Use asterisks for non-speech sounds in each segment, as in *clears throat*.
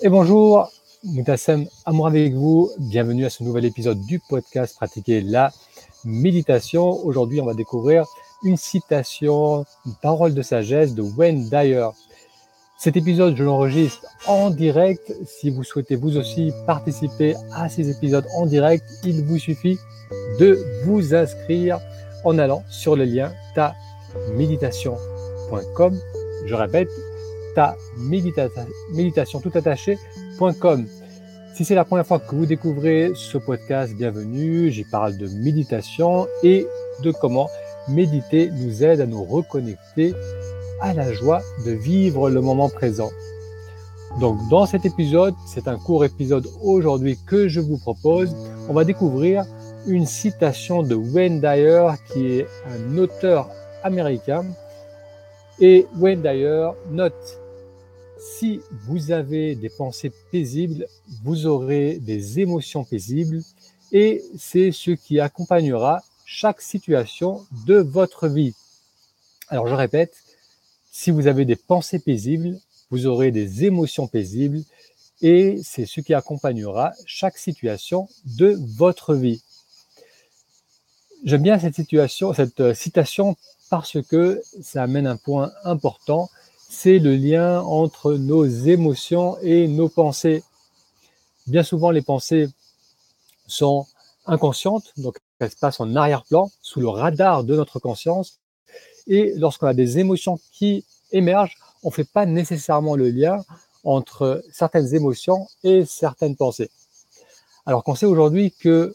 Et bonjour, Moutassem Amour avec vous. Bienvenue à ce nouvel épisode du podcast Pratiquer la méditation. Aujourd'hui, on va découvrir une citation, une parole de sagesse de Wayne Dyer. Cet épisode, je l'enregistre en direct. Si vous souhaitez vous aussi participer à ces épisodes en direct, il vous suffit de vous inscrire en allant sur le lien ta méditation.com. Je répète, attaché.com. Si c'est la première fois que vous découvrez ce podcast, bienvenue. J'y parle de méditation et de comment méditer nous aide à nous reconnecter à la joie de vivre le moment présent. Donc dans cet épisode, c'est un court épisode aujourd'hui que je vous propose, on va découvrir une citation de Wayne Dyer qui est un auteur américain et Wayne Dyer note, si vous avez des pensées paisibles, vous aurez des émotions paisibles et c'est ce qui accompagnera chaque situation de votre vie. Alors je répète, si vous avez des pensées paisibles, vous aurez des émotions paisibles et c'est ce qui accompagnera chaque situation de votre vie. J'aime bien cette situation, cette euh, citation parce que ça amène un point important, c'est le lien entre nos émotions et nos pensées. Bien souvent, les pensées sont inconscientes, donc elles se passent en arrière-plan, sous le radar de notre conscience. Et lorsqu'on a des émotions qui émergent, on ne fait pas nécessairement le lien entre certaines émotions et certaines pensées. Alors qu'on sait aujourd'hui que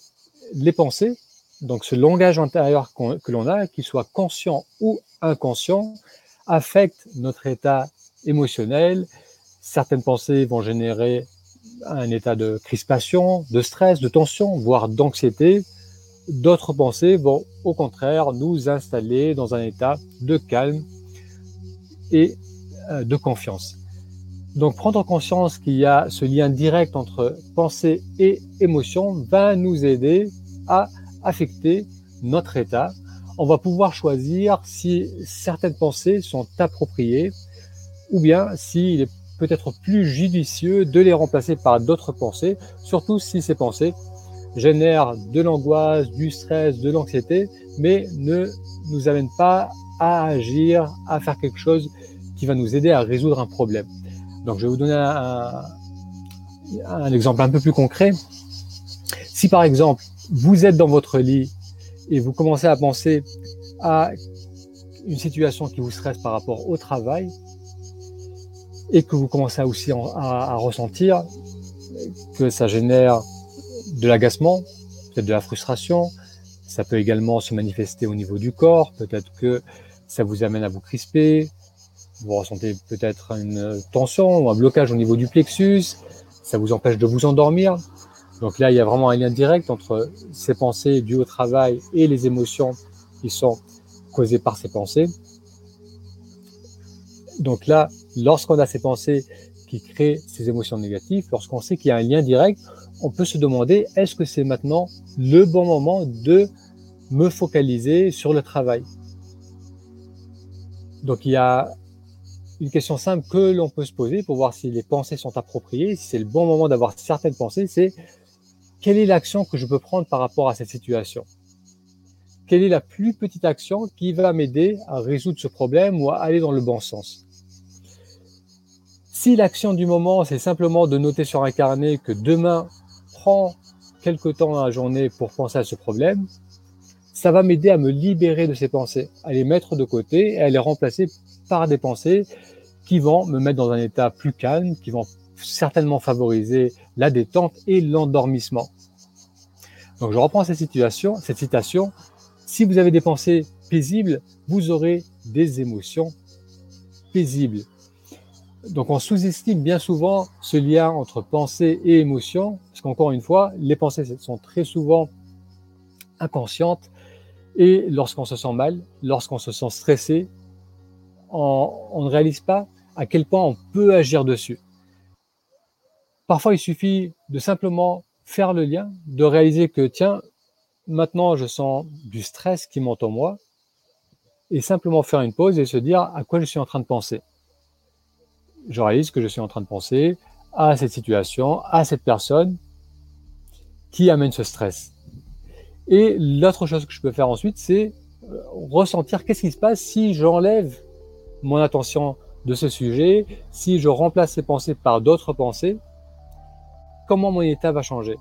les pensées, donc ce langage intérieur que l'on a, qu'il soit conscient ou inconscient, affecte notre état émotionnel. Certaines pensées vont générer un état de crispation, de stress, de tension, voire d'anxiété. D'autres pensées vont au contraire nous installer dans un état de calme et euh, de confiance. Donc prendre conscience qu'il y a ce lien direct entre pensée et émotion va nous aider à affecter notre état. On va pouvoir choisir si certaines pensées sont appropriées ou bien s'il est peut-être plus judicieux de les remplacer par d'autres pensées, surtout si ces pensées génèrent de l'angoisse, du stress, de l'anxiété, mais ne nous amènent pas à agir, à faire quelque chose qui va nous aider à résoudre un problème. Donc je vais vous donner un, un exemple un peu plus concret. Si par exemple vous êtes dans votre lit et vous commencez à penser à une situation qui vous stresse par rapport au travail et que vous commencez aussi à, ressentir que ça génère de l'agacement, peut-être de la frustration, ça peut également se manifester au niveau du corps, peut-être que ça vous amène à vous crisper, vous ressentez peut-être une tension ou un blocage au niveau du plexus, ça vous empêche de vous endormir. Donc là, il y a vraiment un lien direct entre ces pensées dues au travail et les émotions qui sont causées par ces pensées. Donc là, lorsqu'on a ces pensées qui créent ces émotions négatives, lorsqu'on sait qu'il y a un lien direct, on peut se demander est-ce que c'est maintenant le bon moment de me focaliser sur le travail? Donc il y a une question simple que l'on peut se poser pour voir si les pensées sont appropriées, si c'est le bon moment d'avoir certaines pensées, c'est quelle est l'action que je peux prendre par rapport à cette situation? Quelle est la plus petite action qui va m'aider à résoudre ce problème ou à aller dans le bon sens? Si l'action du moment, c'est simplement de noter sur un carnet que demain prend quelque temps dans la journée pour penser à ce problème, ça va m'aider à me libérer de ces pensées, à les mettre de côté et à les remplacer par des pensées qui vont me mettre dans un état plus calme, qui vont certainement favoriser la détente et l'endormissement. Donc je reprends cette situation, cette citation. Si vous avez des pensées paisibles, vous aurez des émotions paisibles. Donc on sous-estime bien souvent ce lien entre pensée et émotion, parce qu'encore une fois, les pensées sont très souvent inconscientes, et lorsqu'on se sent mal, lorsqu'on se sent stressé, on, on ne réalise pas à quel point on peut agir dessus. Parfois, il suffit de simplement faire le lien, de réaliser que, tiens, maintenant je sens du stress qui monte en moi, et simplement faire une pause et se dire à quoi je suis en train de penser. Je réalise que je suis en train de penser à cette situation, à cette personne qui amène ce stress. Et l'autre chose que je peux faire ensuite, c'est euh, ressentir qu'est-ce qui se passe si j'enlève mon attention de ce sujet, si je remplace ces pensées par d'autres pensées, comment mon état va changer.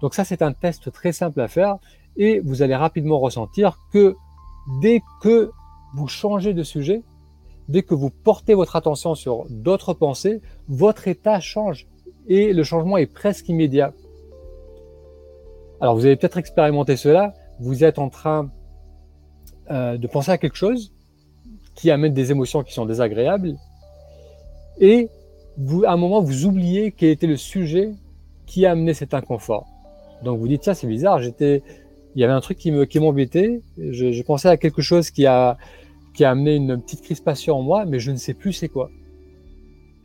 Donc ça, c'est un test très simple à faire et vous allez rapidement ressentir que dès que vous changez de sujet, dès que vous portez votre attention sur d'autres pensées, votre état change et le changement est presque immédiat. Alors vous avez peut-être expérimenté cela, vous êtes en train euh, de penser à quelque chose qui amène des émotions qui sont désagréables et à un moment vous oubliez quel était le sujet qui a amené cet inconfort. Donc vous dites ça c'est bizarre, j'étais il y avait un truc qui me qui m'embêtait, je, je, pensais à quelque chose qui a qui a amené une petite crispation en moi, mais je ne sais plus c'est quoi.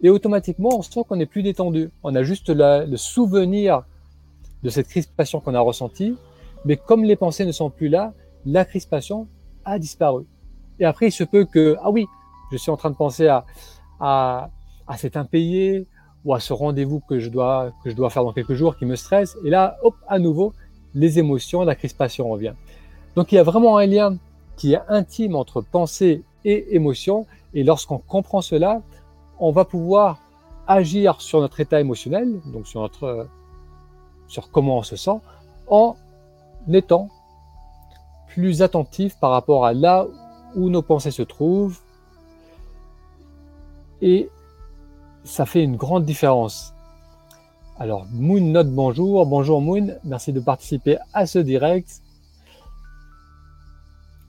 Et automatiquement, on sent qu'on est plus détendu. On a juste le souvenir de cette crispation qu'on a ressentie, mais comme les pensées ne sont plus là, la crispation a disparu. Et après, il se peut que, ah oui, je suis en train de penser à, à, à cet impayé ou à ce rendez-vous que je dois, que je dois faire dans quelques jours qui me stresse. Et là, hop, à nouveau, les émotions, la crispation revient. Donc, il y a vraiment un lien qui est intime entre pensée et émotion. Et lorsqu'on comprend cela, on va pouvoir agir sur notre état émotionnel, donc sur notre, sur comment on se sent, en étant plus attentif par rapport à là où nos pensées se trouvent. Et ça fait une grande différence. Alors, Moon note bonjour. Bonjour Moon, merci de participer à ce direct.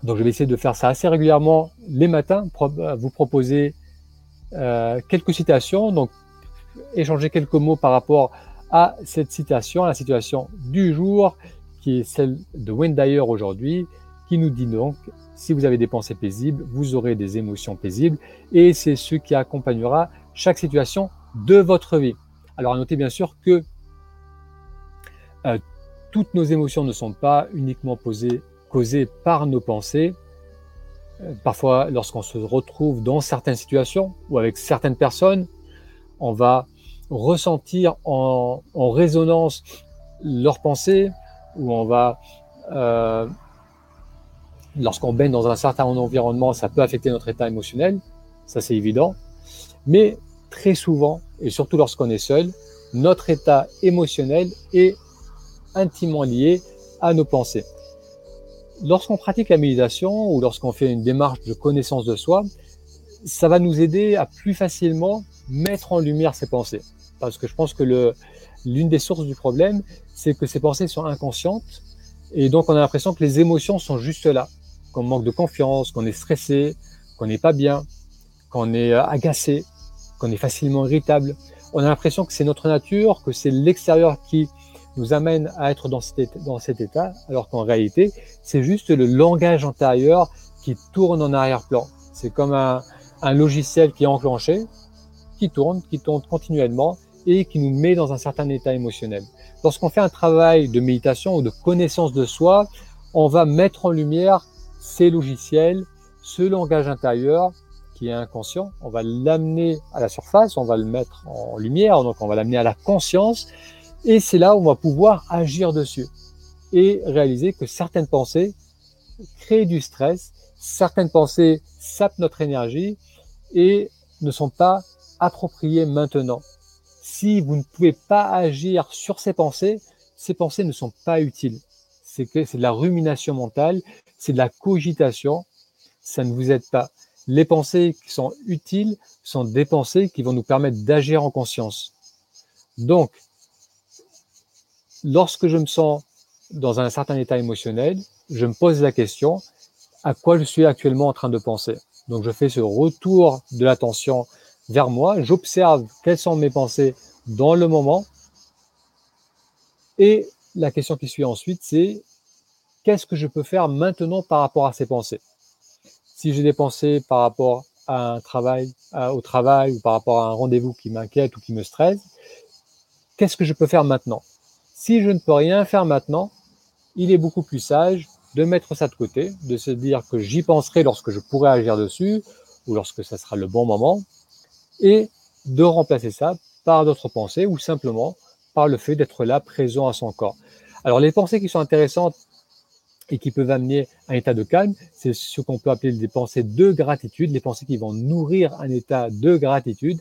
Donc je vais essayer de faire ça assez régulièrement les matins, euh, vous proposer euh, quelques citations, donc échanger quelques mots par rapport à cette citation, à la situation du jour, qui est celle de Wendayer aujourd'hui, qui nous dit donc, si vous avez des pensées paisibles, vous aurez des émotions paisibles, et c'est ce qui accompagnera chaque situation de votre vie. Alors à noter bien sûr que euh, toutes nos émotions ne sont pas uniquement posées causées par nos pensées. Euh, parfois, lorsqu'on se retrouve dans certaines situations ou avec certaines personnes, on va ressentir en, résonance leurs pensées ou on va, euh, lorsqu'on baigne dans un certain environnement, ça peut affecter notre état émotionnel, ça c'est évident. Mais très souvent, et surtout lorsqu'on est seul, notre état émotionnel est intimement lié à nos pensées. Lorsqu'on pratique la méditation ou lorsqu'on fait une démarche de connaissance de soi, ça va nous aider à plus facilement mettre en lumière ces pensées. Parce que je pense que l'une des sources du problème, c'est que ces pensées sont inconscientes et donc on a l'impression que les émotions sont juste là, qu'on manque de confiance, qu'on est stressé, qu'on n'est pas bien, qu'on est euh, agacé, qu'on est facilement irritable. On a l'impression que c'est notre nature, que c'est l'extérieur qui nous amène à être dans cet état, alors qu'en réalité, c'est juste le langage antérieur qui tourne en arrière-plan. C'est comme un, un logiciel qui est enclenché, qui tourne, qui tourne continuellement et qui nous met dans un certain état émotionnel. Lorsqu'on fait un travail de méditation ou de connaissance de soi, on va mettre en lumière ces logiciels, ce langage intérieur qui est inconscient, on va l'amener à la surface, on va le mettre en lumière, donc on va l'amener à la conscience et c'est là où on va pouvoir agir dessus et réaliser que certaines pensées créent du stress, certaines pensées sapent notre énergie et ne sont pas appropriées maintenant. Si vous ne pouvez pas agir sur ces pensées, ces pensées ne sont pas utiles. C'est de la rumination mentale, c'est de la cogitation, ça ne vous aide pas. Les pensées qui sont utiles sont des pensées qui vont nous permettre d'agir en conscience. Donc, lorsque je me sens dans un certain état émotionnel, je me pose la question à quoi je suis actuellement en train de penser? Donc je fais ce retour de l'attention vers moi, j'observe quelles sont mes pensées dans le moment. Et la question qui suit ensuite, c'est qu'est-ce que je peux faire maintenant par rapport à ces pensées? Si j'ai des pensées par rapport à un travail, au travail ou par rapport à un rendez-vous qui m'inquiète ou qui me stresse, qu'est-ce que je peux faire maintenant? Si je ne peux rien faire maintenant, il est beaucoup plus sage de mettre ça de côté, de se dire que j'y penserai lorsque je pourrai agir dessus ou lorsque ça sera le bon moment et de remplacer ça par d'autres pensées ou simplement par le fait d'être là présent à son corps. Alors les pensées qui sont intéressantes et qui peuvent amener un état de calme, c'est ce qu'on peut appeler des pensées de gratitude, les pensées qui vont nourrir un état de gratitude.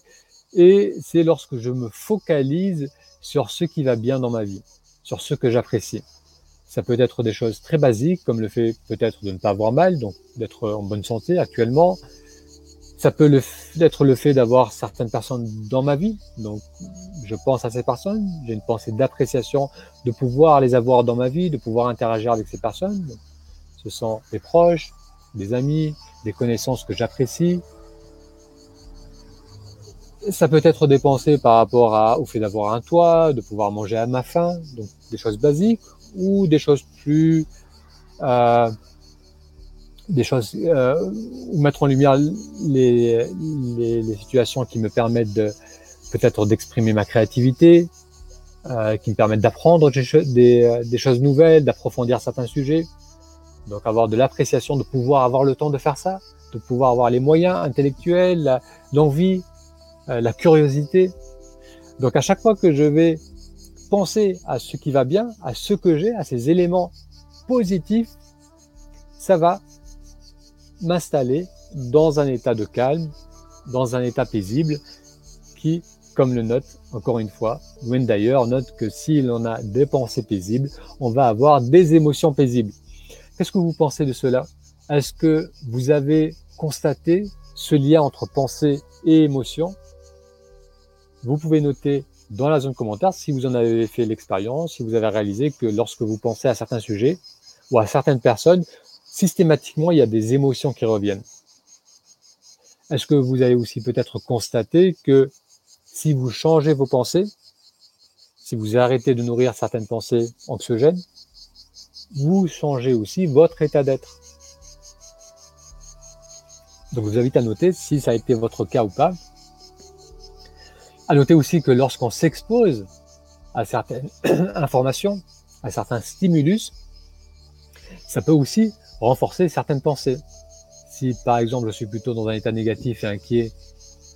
Et c'est lorsque je me focalise sur ce qui va bien dans ma vie, sur ce que j'apprécie. Ça peut être des choses très basiques, comme le fait peut-être de ne pas avoir mal, donc d'être en bonne santé actuellement. Ça peut le, être le fait d'avoir certaines personnes dans ma vie, donc je pense à ces personnes, j'ai une pensée d'appréciation de pouvoir les avoir dans ma vie, de pouvoir interagir avec ces personnes. Ce sont des proches, des amis, des connaissances que j'apprécie. Ça peut être des pensées par rapport au fait d'avoir un toit, de pouvoir manger à ma faim, donc des choses basiques, ou des choses plus, euh, des choses, euh, ou mettre en lumière les, les, les, situations qui me permettent de peut-être d'exprimer ma créativité, euh, qui me permettent d'apprendre des, des, des, choses nouvelles, d'approfondir certains sujets. Donc avoir de l'appréciation, de pouvoir avoir le temps de faire ça, de pouvoir avoir les moyens intellectuels, l'envie, euh, la curiosité. Donc à chaque fois que je vais penser à ce qui va bien, à ce que j'ai, à ces éléments positifs, ça va m'installer dans un état de calme, dans un état paisible, qui, comme le note encore une fois, Wayne d'ailleurs note que si l'on a des pensées paisibles, on va avoir des émotions paisibles. Qu'est-ce que vous pensez de cela? Est-ce que vous avez constaté ce lien entre pensée et émotion? Vous pouvez noter dans la zone commentaire si vous en avez fait l'expérience, si vous avez réalisé que lorsque vous pensez à certains sujets ou à certaines personnes, systématiquement, il y a des émotions qui reviennent. Est-ce que vous avez aussi peut-être constaté que si vous changez vos pensées, si vous arrêtez de nourrir certaines pensées anxiogènes, vous changez aussi votre état d'être. Donc je vous invite à noter si ça a été votre cas ou pas. À noter aussi que lorsqu'on s'expose à certaines *clears throat* informations, à certains stimulus, ça peut aussi renforcer certaines pensées. Si par exemple je suis plutôt dans un état négatif et inquiet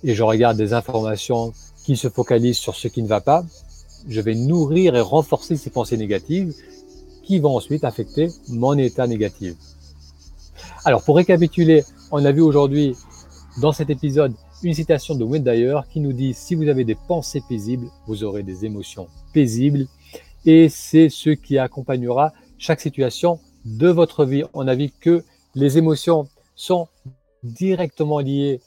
et je regarde des informations qui se focalisent sur ce qui ne va pas, je vais nourrir et renforcer ces pensées négatives qui vont ensuite affecter mon état négatif. Alors pour récapituler, on a vu aujourd'hui dans cet épisode une citation de Wayne Dyer qui nous dit si vous avez des pensées paisibles, vous aurez des émotions paisibles et c'est ce qui accompagnera chaque situation de votre vie. On a vu que les émotions sont directement liées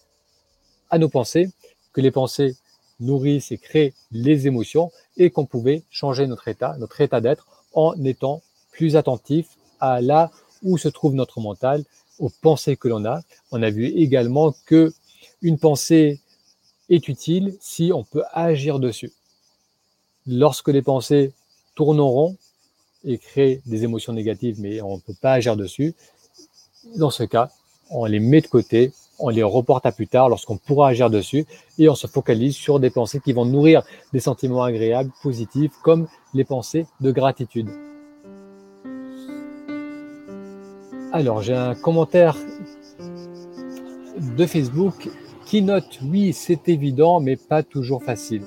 à nos pensées, que les pensées nourrissent et créent les émotions et qu'on pouvait changer notre état, notre état d'être en étant plus attentif à là où se trouve notre mental, aux pensées que l'on a. On a vu également que une pensée est utile si on peut agir dessus. Lorsque les pensées tourneront et créent des émotions négatives, mais on ne peut pas agir dessus, dans ce cas, on les met de côté, on les reporte à plus tard lorsqu'on pourra agir dessus et on se focalise sur des pensées qui vont nourrir des sentiments agréables, positifs, comme les pensées de gratitude. Alors, j'ai un commentaire de Facebook qui note, oui, c'est évident, mais pas toujours facile.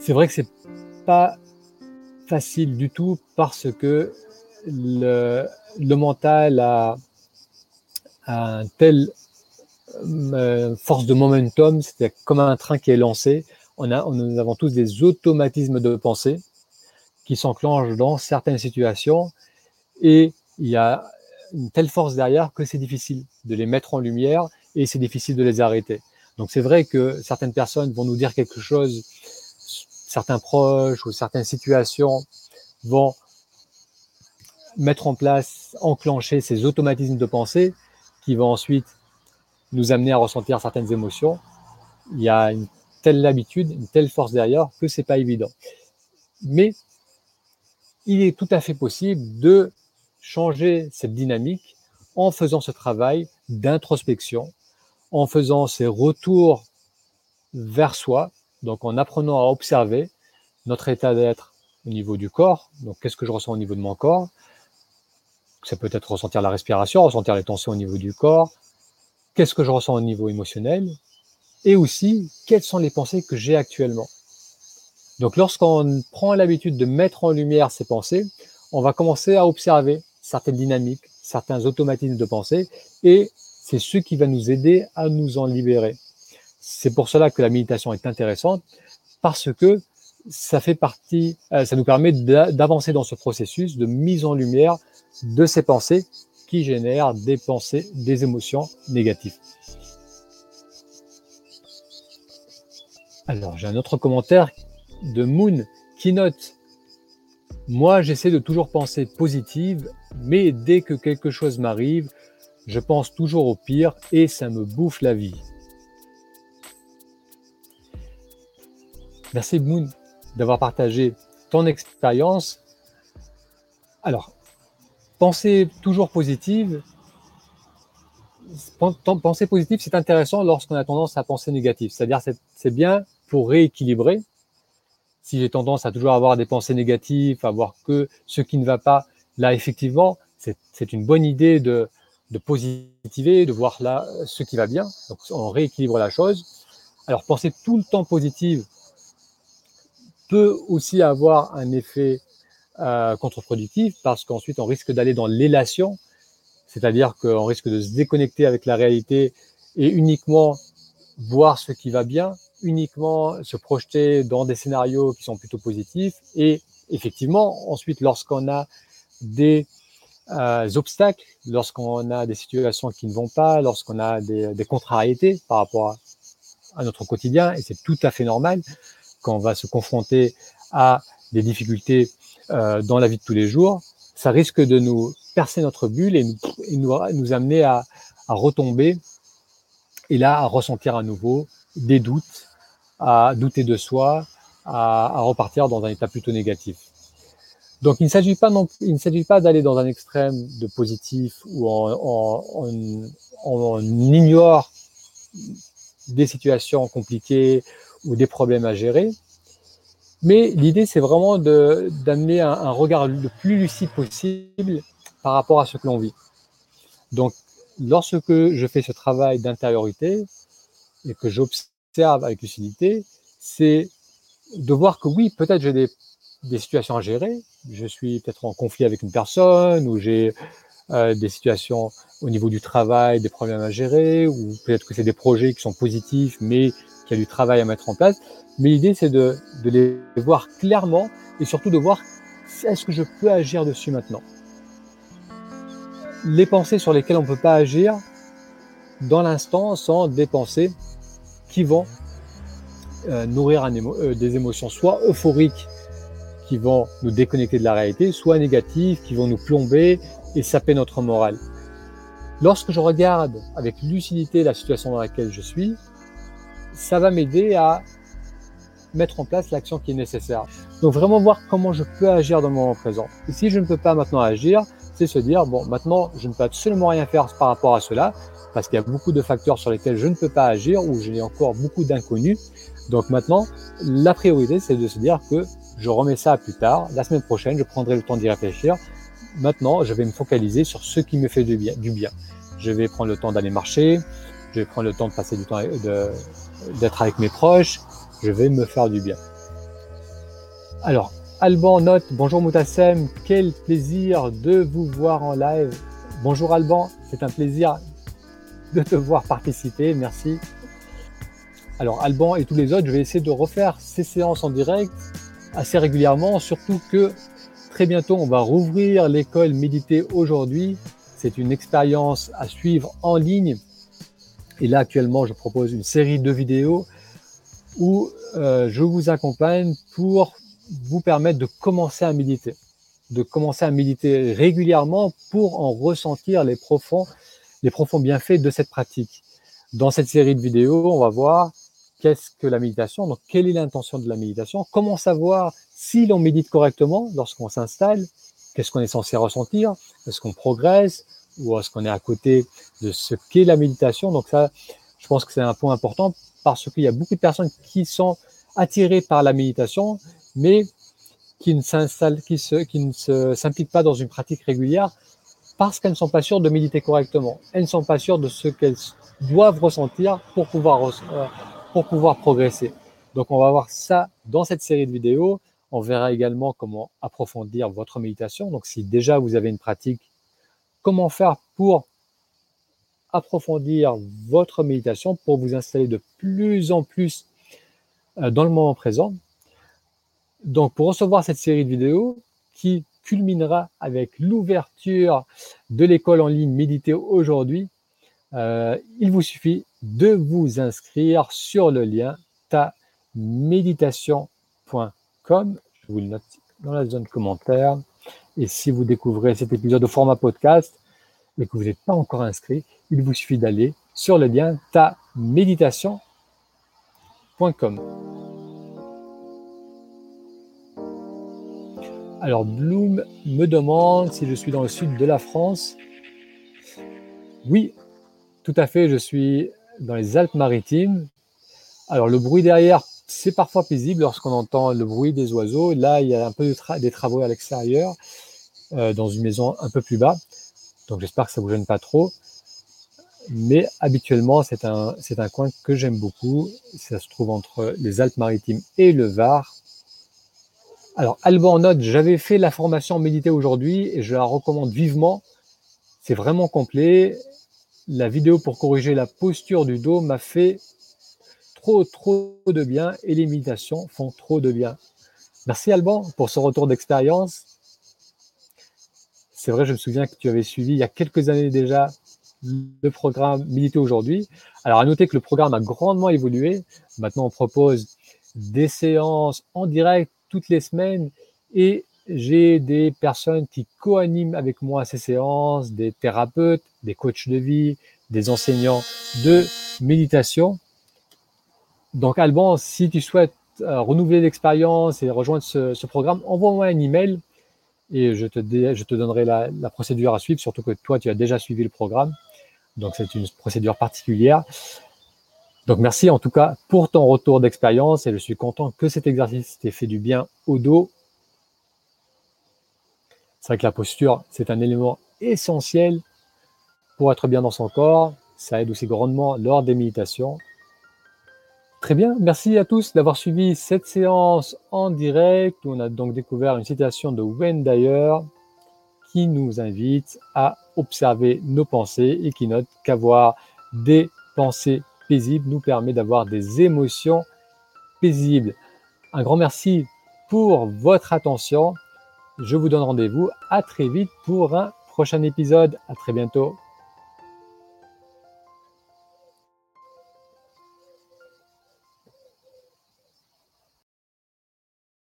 C'est vrai que c'est pas facile du tout parce que le, mental a un tel euh, force de momentum, c'est comme un train qui est lancé. On a, nous avons tous des automatismes de pensée qui s'enclenchent dans certaines situations et il y a une telle force derrière que c'est difficile de les mettre en lumière et c'est difficile de les arrêter. Donc c'est vrai que certaines personnes vont nous dire quelque chose, certains proches ou certaines situations vont mettre en place, enclencher ces automatismes de pensée qui vont ensuite nous amener à ressentir certaines émotions. Il y a une telle habitude, une telle force derrière que c'est pas évident. Mais il est tout à fait possible de changer cette dynamique en faisant ce travail d'introspection, en faisant ces retours vers soi, donc en apprenant à observer notre état d'être au niveau du corps, donc qu'est-ce que je ressens au niveau de mon corps, ça peut être ressentir la respiration, ressentir les tensions au niveau du corps. Qu'est-ce que je ressens au niveau émotionnel? Et aussi quelles sont les pensées que j'ai actuellement? Donc lorsqu'on prend l'habitude de mettre en lumière ces pensées, on va commencer à observer certaines dynamiques, certains automatismes de pensée, et c'est ce qui va nous aider à nous en libérer. C'est pour cela que la méditation est intéressante, parce que ça fait partie, euh, ça nous permet d'avancer dans ce processus de mise en lumière de ces pensées qui génèrent des pensées, des émotions négatives. Alors, j'ai un autre commentaire de Moon qui note Moi, j'essaie de toujours penser positive, mais dès que quelque chose m'arrive, je pense toujours au pire et ça me bouffe la vie. Merci Moon d'avoir partagé ton expérience. Alors, penser toujours positive, penser positive, c'est intéressant lorsqu'on a tendance à penser négative. C'est-à-dire, c'est bien pour rééquilibrer. Si j'ai tendance à toujours avoir des pensées négatives, à voir que ce qui ne va pas, là, effectivement, c'est une bonne idée de, de positiver, de voir là ce qui va bien. Donc, on rééquilibre la chose. Alors, penser tout le temps positive, peut aussi avoir un effet euh, contre-productif parce qu'ensuite on risque d'aller dans l'élation, c'est-à-dire qu'on risque de se déconnecter avec la réalité et uniquement voir ce qui va bien, uniquement se projeter dans des scénarios qui sont plutôt positifs et effectivement ensuite lorsqu'on a des euh, obstacles, lorsqu'on a des situations qui ne vont pas, lorsqu'on a des, contrariétés par rapport à notre quotidien, et c'est tout à fait normal, quand on va se confronter à des difficultés euh, dans la vie de tous les jours, ça risque de nous percer notre bulle et nous, amener à, retomber et là à ressentir à nouveau des doutes, à douter de soi, à, repartir dans un état plutôt négatif. Donc il ne s'agit pas non, il ne s'agit pas d'aller dans un extrême de positif où on ignore des situations compliquées ou des problèmes à gérer. Mais l'idée, c'est vraiment d'amener un, un, regard le plus lucide possible par rapport à ce que l'on vit. Donc, lorsque je fais ce travail d'intériorité et que j'observe avec lucidité, c'est de voir que oui, peut-être j'ai des, des, situations à gérer. Je suis peut-être en conflit avec une personne ou j'ai euh, des situations au niveau du travail, des problèmes à gérer, ou peut-être que c'est des projets qui sont positifs, mais qu'il y a du travail à mettre en place. Mais l'idée, c'est de, les voir clairement et surtout de voir est-ce que je peux agir dessus maintenant. Les pensées sur lesquelles on ne peut pas agir dans l'instant sont des pensées qui vont euh, nourrir euh, des émotions soit euphoriques qui vont nous déconnecter de la réalité, soit négatives qui vont nous plomber et saper notre morale. Lorsque je regarde avec lucidité la situation dans laquelle je suis, ça va m'aider à mettre en place l'action qui est nécessaire. Donc vraiment voir comment je peux agir dans le moment présent. Et si je ne peux pas maintenant agir, c'est se dire, bon, maintenant, je ne peux absolument rien faire par rapport à cela, parce qu'il y a beaucoup de facteurs sur lesquels je ne peux pas agir, ou j'ai encore beaucoup d'inconnus. Donc maintenant, la priorité, c'est de se dire que je remets ça à plus tard. La semaine prochaine, je prendrai le temps d'y réfléchir. Maintenant, je vais me focaliser sur ce qui me fait du bien. Du bien. Je vais prendre le temps d'aller marcher, je vais prendre le temps de passer du temps d'être avec mes proches, je vais me faire du bien. Alors, Alban note, bonjour Moutassem, quel plaisir de vous voir en live. Bonjour Alban, c'est un plaisir de te voir participer, merci. Alors Alban et tous les autres, je vais essayer de refaire ces séances en direct assez régulièrement, surtout que très bientôt on va rouvrir l'école Méditer aujourd'hui. C'est une expérience à suivre en ligne. Et là actuellement, je propose une série de vidéos où euh, je vous accompagne pour vous permettre de commencer à méditer, de commencer à méditer régulièrement pour en ressentir les profonds, les profonds bienfaits de cette pratique. Dans cette série de vidéos, on va voir qu'est-ce que la méditation, donc quelle est l'intention de la méditation, comment savoir si l'on médite correctement lorsqu'on s'installe, qu'est-ce qu'on est censé ressentir, est-ce qu'on progresse ou est-ce qu'on est à côté de ce qu'est la méditation. Donc ça, je pense que c'est un point important parce qu'il y a beaucoup de personnes qui sont attirées par la méditation, mais qui ne s'installent, s'impliquent pas dans une pratique régulière parce qu'elles ne sont pas sûres de méditer correctement. Elles ne sont pas sûres de ce qu'elles doivent ressentir pour pouvoir euh, pour pouvoir progresser. Donc on va voir ça dans cette série de vidéos. On verra également comment approfondir votre méditation. Donc si déjà vous avez une pratique, comment faire pour approfondir votre méditation, pour vous installer de plus en plus euh, dans le moment présent. Donc pour recevoir cette série de vidéos qui culminera avec l'ouverture de l'école en ligne Méditer aujourd'hui, euh, il vous suffit de vous inscrire sur le lien taméditation.com. Je vous le note dans la zone commentaire. Et si vous découvrez cet épisode au format podcast et que vous n'êtes pas encore inscrit, il vous suffit d'aller sur le lien taméditation.com. Alors Bloom me demande si je suis dans le sud de la France. Oui, tout à fait, je suis dans les Alpes-Maritimes. Alors le bruit derrière, c'est parfois paisible lorsqu'on entend le bruit des oiseaux. Là, il y a un peu des travaux à l'extérieur, euh, dans une maison un peu plus bas. Donc j'espère que ça ne vous gêne pas trop. Mais habituellement, c'est un, un coin que j'aime beaucoup. Ça se trouve entre les Alpes-Maritimes et le Var. Alors, Alban note, j'avais fait la formation méditer aujourd'hui et je la recommande vivement. C'est vraiment complet. La vidéo pour corriger la posture du dos m'a fait trop, trop de bien et les méditations font trop de bien. Merci Alban pour ce retour d'expérience. C'est vrai, je me souviens que tu avais suivi il y a quelques années déjà le programme Méditer aujourd'hui. Alors, à noter que le programme a grandement évolué. Maintenant, on propose des séances en direct toutes les semaines et j'ai des personnes qui co-animent avec moi ces séances, des thérapeutes, des coachs de vie, des enseignants de méditation. Donc Alban, si tu souhaites euh, renouveler l'expérience et rejoindre ce, programme, envoie-moi un email et je te, donnerai la, la, procédure à suivre, surtout que toi, tu as déjà suivi le programme. Donc c'est une procédure particulière. Donc merci en tout cas pour ton retour d'expérience et je suis content que cet exercice t'ait fait du bien au dos. C'est vrai que la posture, c'est un élément essentiel pour être bien dans son corps. Ça aide aussi grandement lors des méditations. Très bien, merci à tous d'avoir suivi cette séance en direct où on a donc découvert une citation de Wayne qui nous invite à observer nos pensées et qui note qu'avoir des pensées paisible nous permet d'avoir des émotions paisibles. Un grand merci pour votre attention. Je vous donne rendez-vous à très vite pour un prochain épisode. À très bientôt.